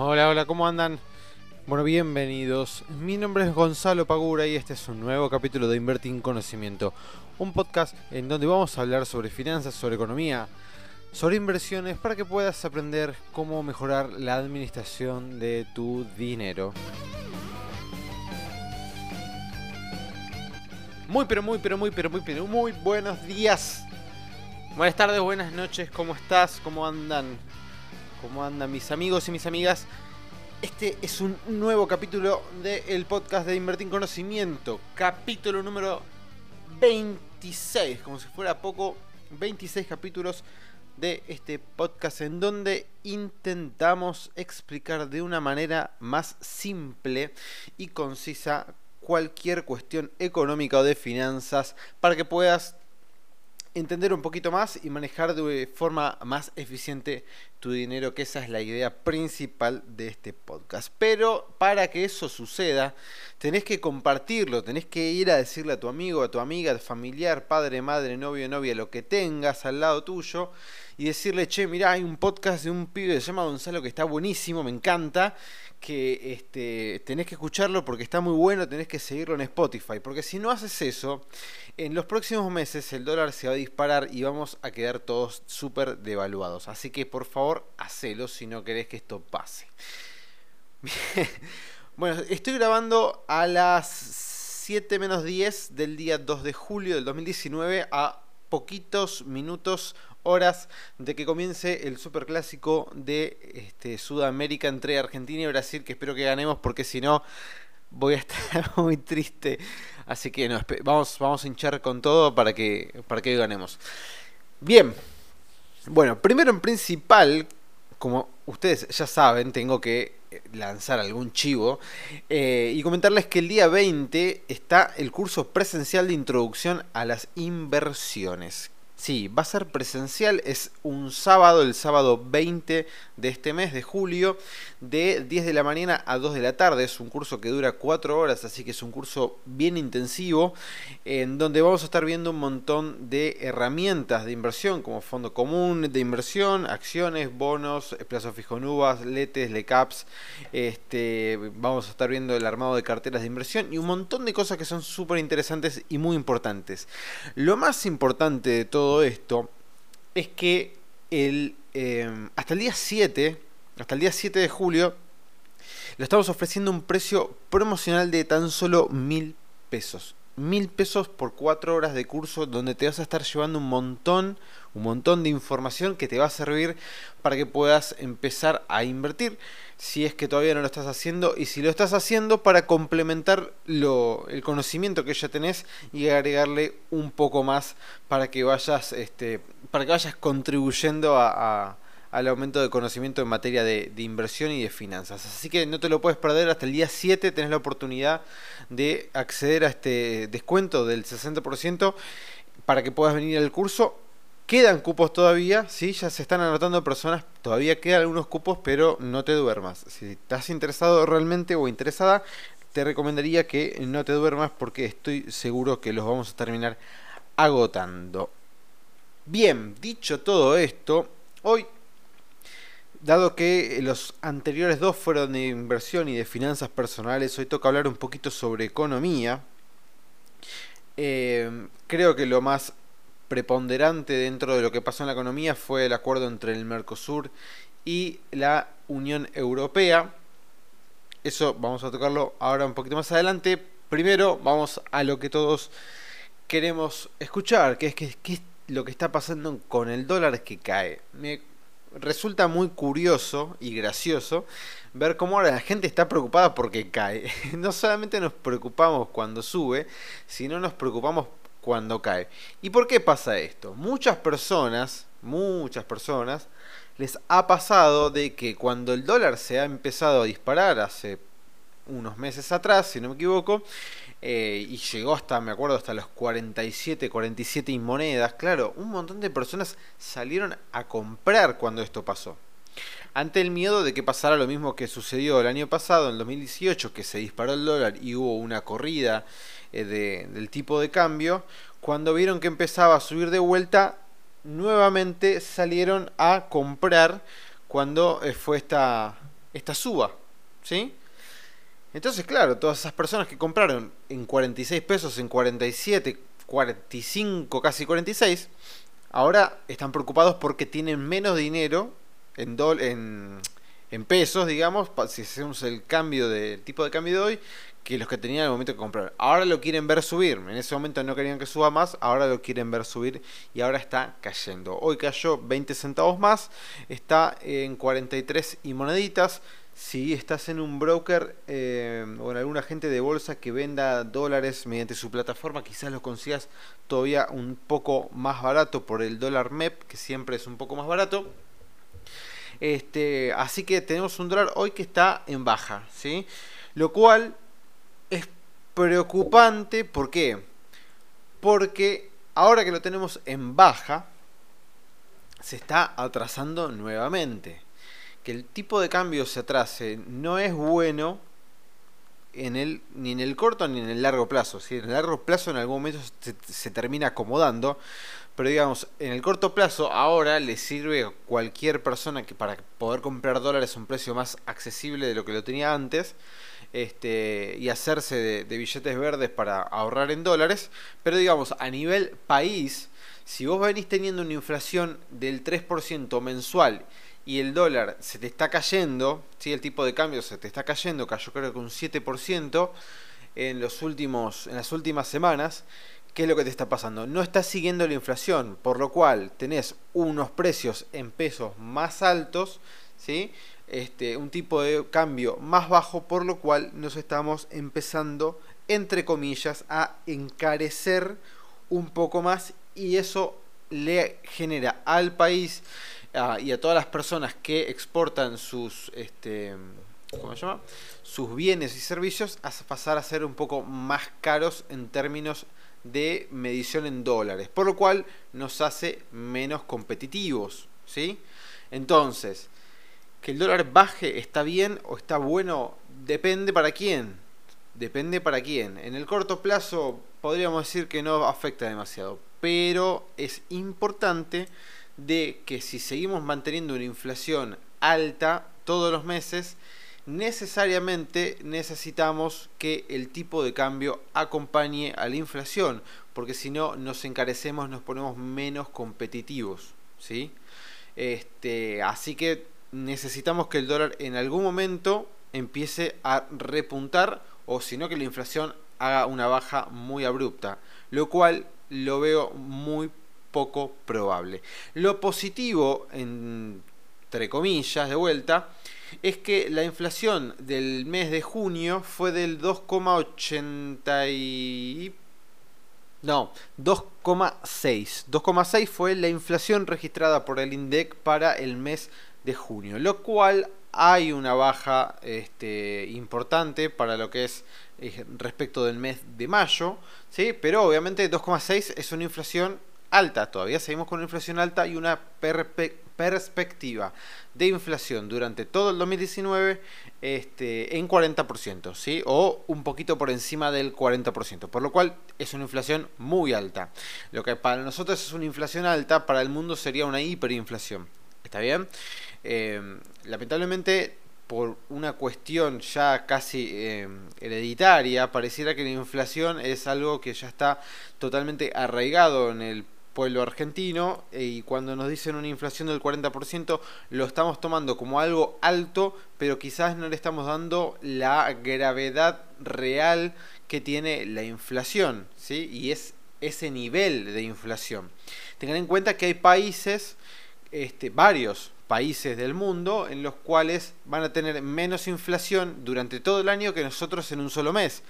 Hola, hola, ¿cómo andan? Bueno, bienvenidos. Mi nombre es Gonzalo Pagura y este es un nuevo capítulo de Invertir en Conocimiento, un podcast en donde vamos a hablar sobre finanzas, sobre economía, sobre inversiones para que puedas aprender cómo mejorar la administración de tu dinero. Muy, pero muy, pero muy, pero muy, pero muy buenos días. Buenas tardes, buenas noches, ¿cómo estás? ¿Cómo andan? ¿Cómo andan mis amigos y mis amigas? Este es un nuevo capítulo del podcast de Invertir en Conocimiento. Capítulo número 26, como si fuera poco. 26 capítulos de este podcast en donde intentamos explicar de una manera más simple y concisa cualquier cuestión económica o de finanzas para que puedas entender un poquito más y manejar de forma más eficiente tu dinero, que esa es la idea principal de este podcast. Pero para que eso suceda, tenés que compartirlo, tenés que ir a decirle a tu amigo, a tu amiga, a tu familiar, padre, madre, novio, novia, lo que tengas al lado tuyo y decirle, che, mirá, hay un podcast de un pibe que se llama Gonzalo que está buenísimo, me encanta, que este, tenés que escucharlo porque está muy bueno, tenés que seguirlo en Spotify, porque si no haces eso, en los próximos meses el dólar se va a disparar y vamos a quedar todos súper devaluados. Así que por favor, hacelo si no querés que esto pase. Bueno, estoy grabando a las 7 menos 10 del día 2 de julio del 2019 a poquitos minutos horas de que comience el superclásico de este, Sudamérica entre Argentina y Brasil, que espero que ganemos porque si no voy a estar muy triste. Así que vamos, vamos a hinchar con todo para que, para que ganemos. Bien, bueno, primero en principal, como ustedes ya saben, tengo que lanzar algún chivo eh, y comentarles que el día 20 está el curso presencial de introducción a las inversiones Sí, va a ser presencial, es un sábado, el sábado 20 de este mes de julio, de 10 de la mañana a 2 de la tarde. Es un curso que dura 4 horas, así que es un curso bien intensivo, en donde vamos a estar viendo un montón de herramientas de inversión, como fondo común de inversión, acciones, bonos, plazo fijo en uvas, letes, lecaps. Este, vamos a estar viendo el armado de carteras de inversión y un montón de cosas que son súper interesantes y muy importantes. Lo más importante de todo esto es que el, em, hasta el día 7, hasta el día 7 de julio, lo estamos ofreciendo un precio promocional de tan solo mil pesos. Mil pesos por cuatro horas de curso donde te vas a estar llevando un montón, un montón de información que te va a servir para que puedas empezar a invertir si es que todavía no lo estás haciendo y si lo estás haciendo para complementar lo, el conocimiento que ya tenés y agregarle un poco más para que vayas este para que vayas contribuyendo a, al aumento de conocimiento en materia de, inversión y de finanzas. Así que no te lo puedes perder, hasta el día 7 tenés la oportunidad de acceder a este descuento del 60% para que puedas venir al curso Quedan cupos todavía, sí, ya se están anotando personas, todavía quedan algunos cupos, pero no te duermas. Si estás interesado realmente o interesada, te recomendaría que no te duermas porque estoy seguro que los vamos a terminar agotando. Bien, dicho todo esto, hoy, dado que los anteriores dos fueron de inversión y de finanzas personales, hoy toca hablar un poquito sobre economía. Eh, creo que lo más preponderante dentro de lo que pasó en la economía fue el acuerdo entre el Mercosur y la Unión Europea. Eso vamos a tocarlo ahora un poquito más adelante. Primero vamos a lo que todos queremos escuchar, que es que, es lo que está pasando con el dólar que cae. Me resulta muy curioso y gracioso ver cómo ahora la gente está preocupada porque cae. No solamente nos preocupamos cuando sube, sino nos preocupamos cuando cae. ¿Y por qué pasa esto? Muchas personas, muchas personas, les ha pasado de que cuando el dólar se ha empezado a disparar hace unos meses atrás, si no me equivoco, eh, y llegó hasta, me acuerdo, hasta los 47, 47 monedas, claro, un montón de personas salieron a comprar cuando esto pasó. Ante el miedo de que pasara lo mismo que sucedió el año pasado, en 2018, que se disparó el dólar y hubo una corrida eh, del tipo de cambio, cuando vieron que empezaba a subir de vuelta, nuevamente salieron a comprar cuando eh, fue esta, esta suba, ¿sí? Entonces, claro, todas esas personas que compraron en 46 pesos, en 47, 45, casi 46, ahora están preocupados porque tienen menos dinero en, en, en pesos, digamos, si hacemos el cambio de tipo de cambio de hoy, que los que tenían en el momento de comprar. Ahora lo quieren ver subir. En ese momento no querían que suba más, ahora lo quieren ver subir y ahora está cayendo. Hoy cayó 20 centavos más, está en 43 y moneditas. Si estás en un broker eh, o en algún agente de bolsa que venda dólares mediante su plataforma, quizás lo consigas todavía un poco más barato por el dólar MEP, que siempre es un poco más barato. Este, así que tenemos un dólar hoy que está en baja, ¿sí? Lo cual es preocupante, ¿por qué? Porque ahora que lo tenemos en baja, se está atrasando nuevamente. Que el tipo de cambio se atrase no es bueno ni en el corto ni en el largo plazo. En el largo plazo en algún momento se, termina acomodando, pero digamos, en el corto plazo ahora le sirve a cualquier persona que para poder comprar dólares a un precio más accesible de lo que lo tenía antes este, y hacerse de, billetes verdes para ahorrar en dólares, pero digamos, a nivel país, si vos venís teniendo una inflación del 3% mensual y el dólar se te está cayendo, si el tipo de cambio se te está cayendo, cayó creo que un 7% en, los últimos, en las últimas semanas, ¿qué es lo que te está pasando? No estás siguiendo la inflación, por lo cual tenés unos precios en pesos más altos, ¿sí? este, un tipo de cambio más bajo, por lo cual nos estamos empezando, entre comillas, a encarecer un poco más y eso le genera al país y a todas las personas que exportan sus este, ¿cómo se llama? sus bienes y servicios a pasar a ser un poco más caros en términos de medición en dólares, por lo cual nos hace menos competitivos, ¿sí? Entonces, que el dólar baje está bien o está bueno, depende para quién. Depende para quién. En el corto plazo podríamos decir que no afecta demasiado, pero es importante de que si seguimos manteniendo una inflación alta todos los meses, necesariamente necesitamos que el tipo de cambio acompañe a la inflación, porque si no nos encarecemos, nos ponemos menos competitivos, ¿sí? Este, así que necesitamos que el dólar en algún momento empiece a repuntar o si no que la inflación haga una baja muy abrupta, lo cual lo veo muy poco probable. Lo positivo, entre comillas, de vuelta, es que la inflación del mes de junio fue del 2,80 y... No, 2,6. 2,6 fue la inflación registrada por el INDEC para el mes de junio, lo cual hay una baja este, importante para lo que es eh, respecto del mes de mayo, ¿sí? pero obviamente 2,6 es una inflación alta, todavía seguimos con una inflación alta y una perspectiva de inflación durante todo el 2019 este, en 40%, ¿sí? o un poquito por encima del 40%, por lo cual es una inflación muy alta. Lo que para nosotros es una inflación alta, para el mundo sería una hiperinflación. ¿Está bien? Eh, lamentablemente, por una cuestión ya casi eh, hereditaria, pareciera que la inflación es algo que ya está totalmente arraigado en el pueblo argentino eh, y cuando nos dicen una inflación del 40% lo estamos tomando como algo alto, pero quizás no le estamos dando la gravedad real que tiene la inflación, ¿sí? Y es ese nivel de inflación. Tengan en cuenta que hay países, este, varios países del mundo en los cuales van a tener menos inflación durante todo el año que nosotros en un solo mes.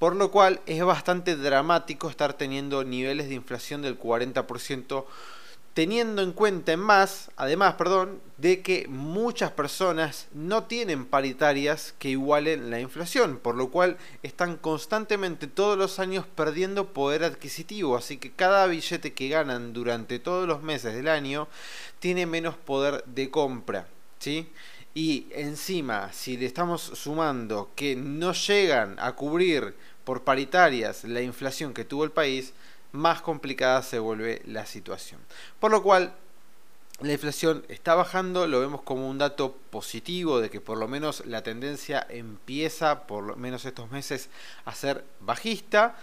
Por lo cual es bastante dramático estar teniendo niveles de inflación del 40% teniendo en cuenta en más, además, perdón, de que muchas personas no tienen paritarias que igualen la inflación, por lo cual están constantemente todos los años perdiendo poder adquisitivo, así que cada billete que ganan durante todos los meses del año tiene menos poder de compra, ¿sí? Y encima, si le estamos sumando que no llegan a cubrir por paritarias la inflación que tuvo el país, más complicada se vuelve la situación. Por lo cual, la inflación está bajando, lo vemos como un dato positivo de que por lo menos la tendencia empieza, por lo menos estos meses, a ser bajista,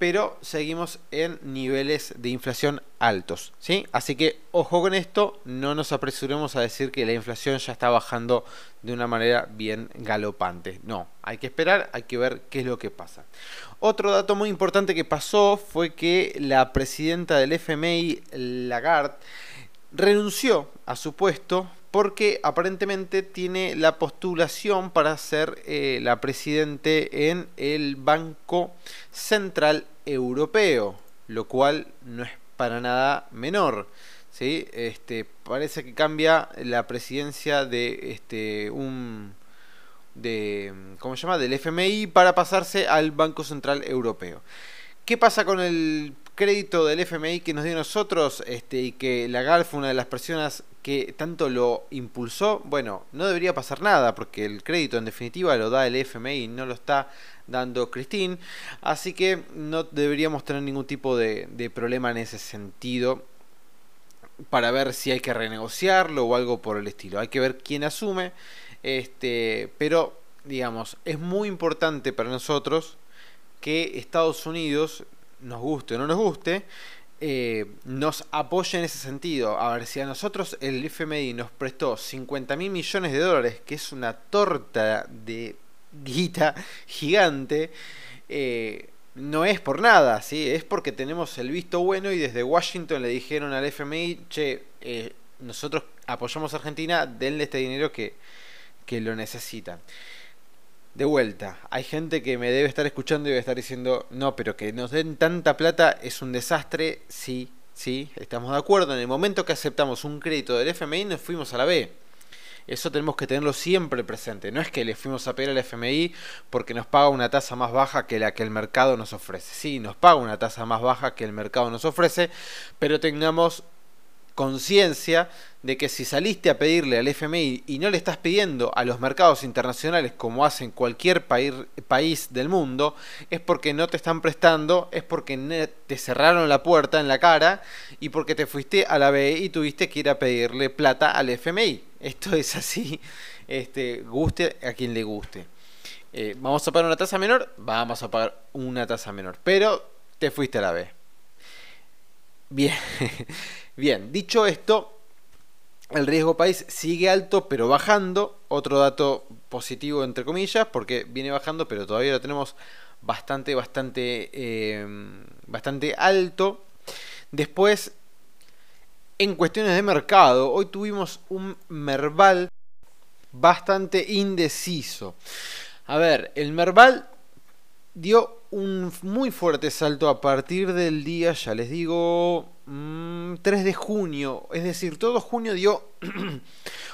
pero seguimos en niveles de inflación altos, ¿sí? Así que ojo con esto, no nos apresuremos a decir que la inflación ya está bajando de una manera bien galopante. No, hay que esperar, hay que ver qué es lo que pasa. Otro dato muy importante que pasó fue que la presidenta del FMI, Lagarde, renunció a su puesto porque aparentemente tiene la postulación para ser eh, la presidente en el Banco Central Europeo, lo cual no es para nada menor. ¿sí? Este, parece que cambia la presidencia de este, un de ¿cómo se llama? del FMI para pasarse al Banco Central Europeo. ¿Qué pasa con el crédito del FMI que nos dio nosotros este, y que Lagarde fue una de las personas que tanto lo impulsó, bueno, no debería pasar nada porque el crédito en definitiva lo da el FMI, no lo está dando Christine, así que no deberíamos tener ningún tipo de, de problema en ese sentido para ver si hay que renegociarlo o algo por el estilo. Hay que ver quién asume, este, pero digamos, es muy importante para nosotros que Estados Unidos nos guste o no nos guste, eh, nos apoya en ese sentido. A ver, si a nosotros el FMI nos prestó 50 mil millones de dólares, que es una torta de guita gigante, eh, no es por nada, ¿sí? es porque tenemos el visto bueno y desde Washington le dijeron al FMI, che, eh, nosotros apoyamos a Argentina, denle este dinero que, que lo necesitan de vuelta, hay gente que me debe estar escuchando y debe estar diciendo, no, pero que nos den tanta plata es un desastre. Sí, sí, estamos de acuerdo. En el momento que aceptamos un crédito del FMI nos fuimos a la B. Eso tenemos que tenerlo siempre presente. No es que le fuimos a pedir al FMI porque nos paga una tasa más baja que la que el mercado nos ofrece. Sí, nos paga una tasa más baja que el mercado nos ofrece, pero tengamos conciencia de que si saliste a pedirle al FMI y no le estás pidiendo a los mercados internacionales como hacen cualquier país, del mundo, es porque no te están prestando, es porque te cerraron la puerta en la cara y porque te fuiste a la B y tuviste que ir a pedirle plata al FMI. Esto es así, este, guste a quien le guste. Eh, ¿Vamos a pagar una tasa menor? Vamos a pagar una tasa menor, pero te fuiste a la B. Bien. Bien, dicho esto, el riesgo país sigue alto pero bajando. Otro dato positivo entre comillas porque viene bajando pero todavía lo tenemos bastante, bastante, em, bastante alto. Después, en cuestiones de mercado, hoy tuvimos un Merval bastante indeciso. A ver, el Merval dio un muy fuerte salto a partir del día, ya les digo, 3 mm, de junio. Es decir, todo junio dio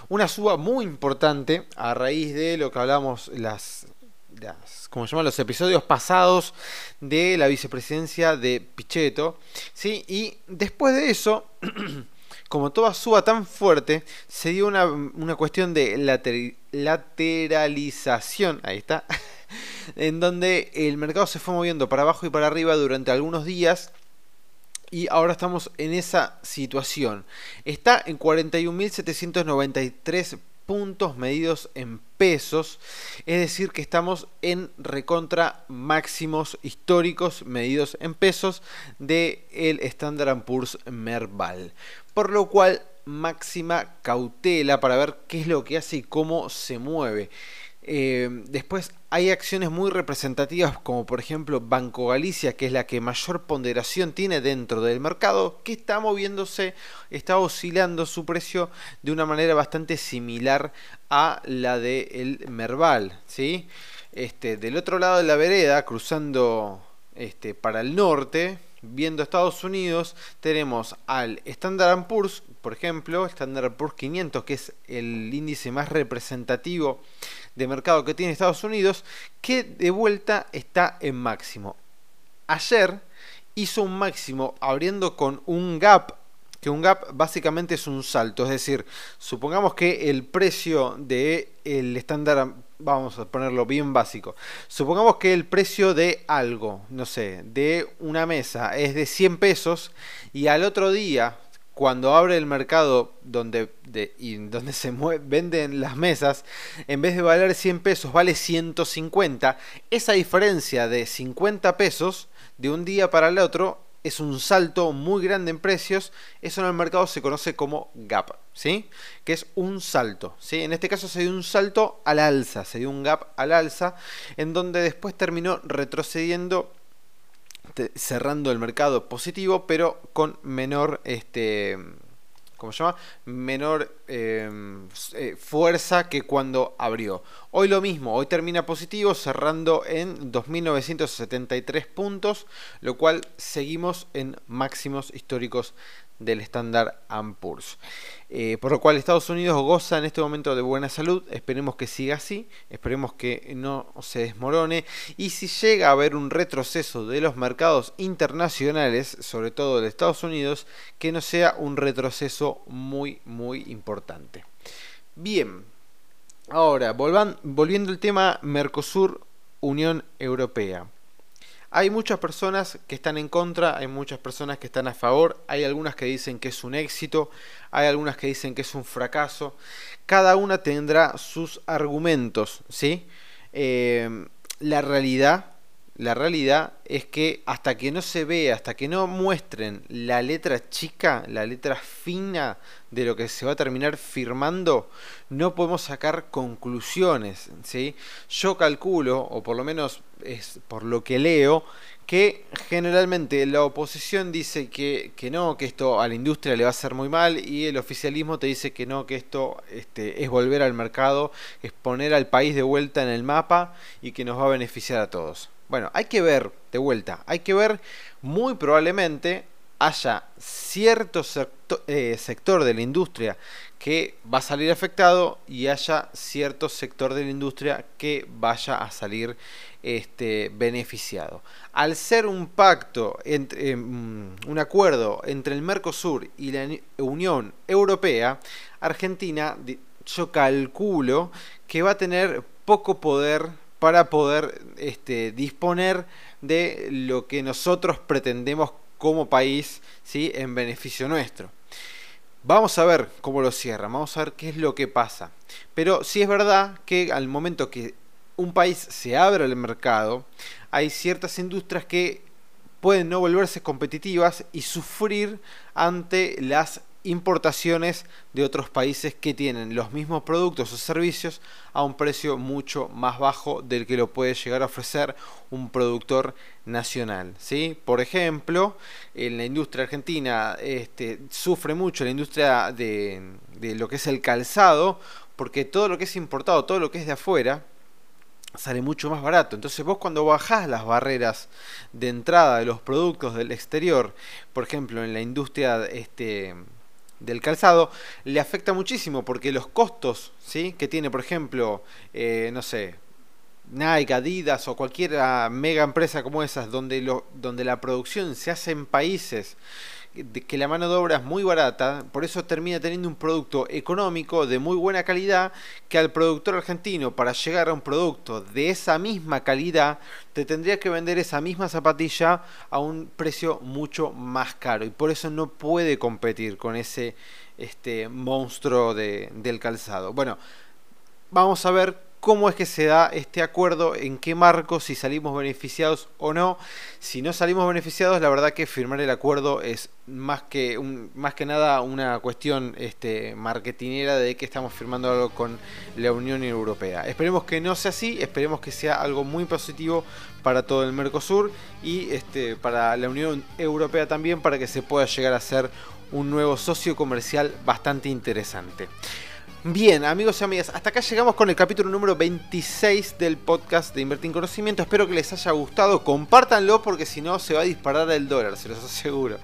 una suba muy importante a raíz de lo que hablamos las, las como se llama, los episodios pasados de la vicepresidencia de Pichetto. ¿sí? Y después de eso... como toda suba tan fuerte, se dio una, una cuestión de lateralización, ahí está, en donde el mercado se fue moviendo para abajo y para arriba durante algunos días. Y ahora estamos en esa situación. Está en 41.793 puntos medidos en pesos. Es decir, que estamos en recontra máximos históricos medidos en pesos de el Standard Poor's Merval. Por lo cual, máxima cautela para ver qué es lo que hace y cómo se mueve. Eh, después hay acciones muy representativas como por ejemplo Banco Galicia, que es la que mayor ponderación tiene dentro del mercado, que está moviéndose, está oscilando su precio de una manera bastante similar a la del el Merval. ¿sí? Este, del otro lado de la vereda, cruzando este, para el norte, viendo Estados Unidos, tenemos al Standard Poor's, por ejemplo, Standard Poor's 500, que es el índice más representativo de mercado que tiene Estados Unidos, que de vuelta está en máximo. Ayer hizo un máximo abriendo con un gap, que un gap básicamente es un salto, es decir, supongamos que el precio de el estándar, vamos a ponerlo bien básico, supongamos que el precio de algo, no sé, de una mesa es de 100 pesos y al otro día cuando abre el mercado donde, y donde se venden las mesas, en vez de valer 100 pesos vale 150, esa diferencia de 50 pesos de un día para el otro es un salto muy grande en precios, eso en el mercado se conoce como gap, ¿sí? Que es un salto, ¿sí? En este caso se dio un salto al alza, se dio un gap al alza, en donde después terminó retrocediendo cerrando el mercado positivo, pero con menor este ¿cómo se llama? menor em, eh, fuerza que cuando abrió. Hoy lo mismo, hoy termina positivo cerrando en 2.973 puntos, lo cual seguimos en máximos históricos del estándar Poor's. Eh, por lo cual Estados Unidos goza en este momento de buena salud, esperemos que siga así, esperemos que no se desmorone y si llega a haber un retroceso de los mercados internacionales, sobre todo de Estados Unidos, que no sea un retroceso muy muy importante. Bien, ahora volviendo al tema Mercosur Unión Europea. Hay muchas personas que están en contra, hay muchas personas que están a favor, hay algunas que dicen que es un éxito, hay algunas que dicen que es un fracaso. Cada una tendrá sus argumentos, ¿sí? Eh, la realidad, la realidad es que hasta que no se vea, hasta que no muestren la letra chica, la letra fina de lo que se va a terminar firmando, no podemos sacar conclusiones, ¿sí? Yo calculo, o por lo menos es por lo que leo, que generalmente la oposición dice que, no, que esto a la industria le va a hacer muy mal y el oficialismo te dice que no, que esto este, es volver al mercado, es poner al país de vuelta en el mapa y que nos va a beneficiar a todos. Bueno, hay que ver de vuelta, hay que ver muy probablemente haya cierto eh, sector de la industria que va a salir afectado y haya cierto sector de la industria que vaya a salir este, beneficiado. Al ser un pacto, entre, mm, un acuerdo entre el Mercosur y la Unión Europea, Argentina, yo calculo que va a tener poco poder para poder este, disponer de lo que nosotros pretendemos como país ¿sí? en beneficio nuestro. Vamos a ver cómo lo cierran, vamos a ver qué es lo que pasa. Pero sí es verdad que al momento que un país se abre al mercado, hay ciertas industrias que pueden no volverse competitivas y sufrir ante las importaciones de otros países que tienen los mismos productos o servicios a un precio mucho más bajo del que lo puede llegar a ofrecer un productor nacional. ¿sí? Por ejemplo, en la industria argentina este, sufre mucho la industria de, de lo que es el calzado, porque todo lo que es importado, todo lo que es de afuera, sale mucho más barato. Entonces vos cuando bajás las barreras de entrada de los productos del exterior, por ejemplo en la industria este, del calzado le afecta muchísimo porque los costos ¿sí? que tiene, por ejemplo, eh, no sé, Nike, Adidas o cualquier mega empresa como esas, donde, lo, donde la producción se hace en países que la mano de obra es muy barata, por eso termina teniendo un producto económico de muy buena calidad, que al productor argentino, para llegar a un producto de esa misma calidad, te tendría que vender esa misma zapatilla a un precio mucho más caro. Y por eso no puede competir con ese este, monstruo de, del calzado. Bueno, vamos a ver cómo es que se da este acuerdo, en qué marco, si salimos beneficiados o no. Si no salimos beneficiados, la verdad que firmar el acuerdo es más que, más que nada una cuestión este, marketinera de que estamos firmando algo con la Unión Europea. Esperemos que no sea así, esperemos que sea algo muy positivo para todo el Mercosur y este, para la Unión Europea también, para que se pueda llegar a ser un nuevo socio comercial bastante interesante. Bien, amigos y amigas, hasta acá llegamos con el capítulo número 26 del podcast de Invertir en Conocimiento. Espero que les haya gustado. Compártanlo porque si no se va a disparar el dólar, se los aseguro.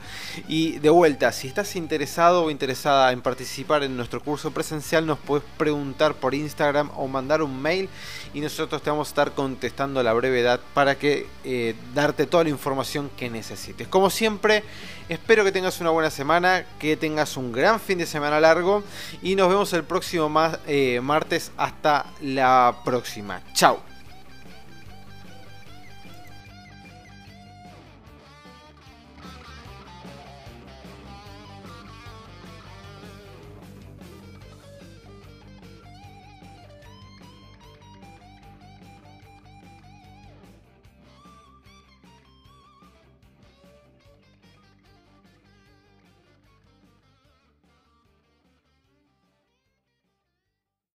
Y de vuelta, si estás interesado o interesada en participar en nuestro curso presencial, nos puedes preguntar por Instagram o mandar un mail y nosotros te vamos a estar contestando a la brevedad para que eh, darte toda la información que necesites. Como siempre, espero que tengas una buena semana, que tengas un gran fin de semana largo y nos vemos el próximo eh, martes. Hasta la próxima. Chao.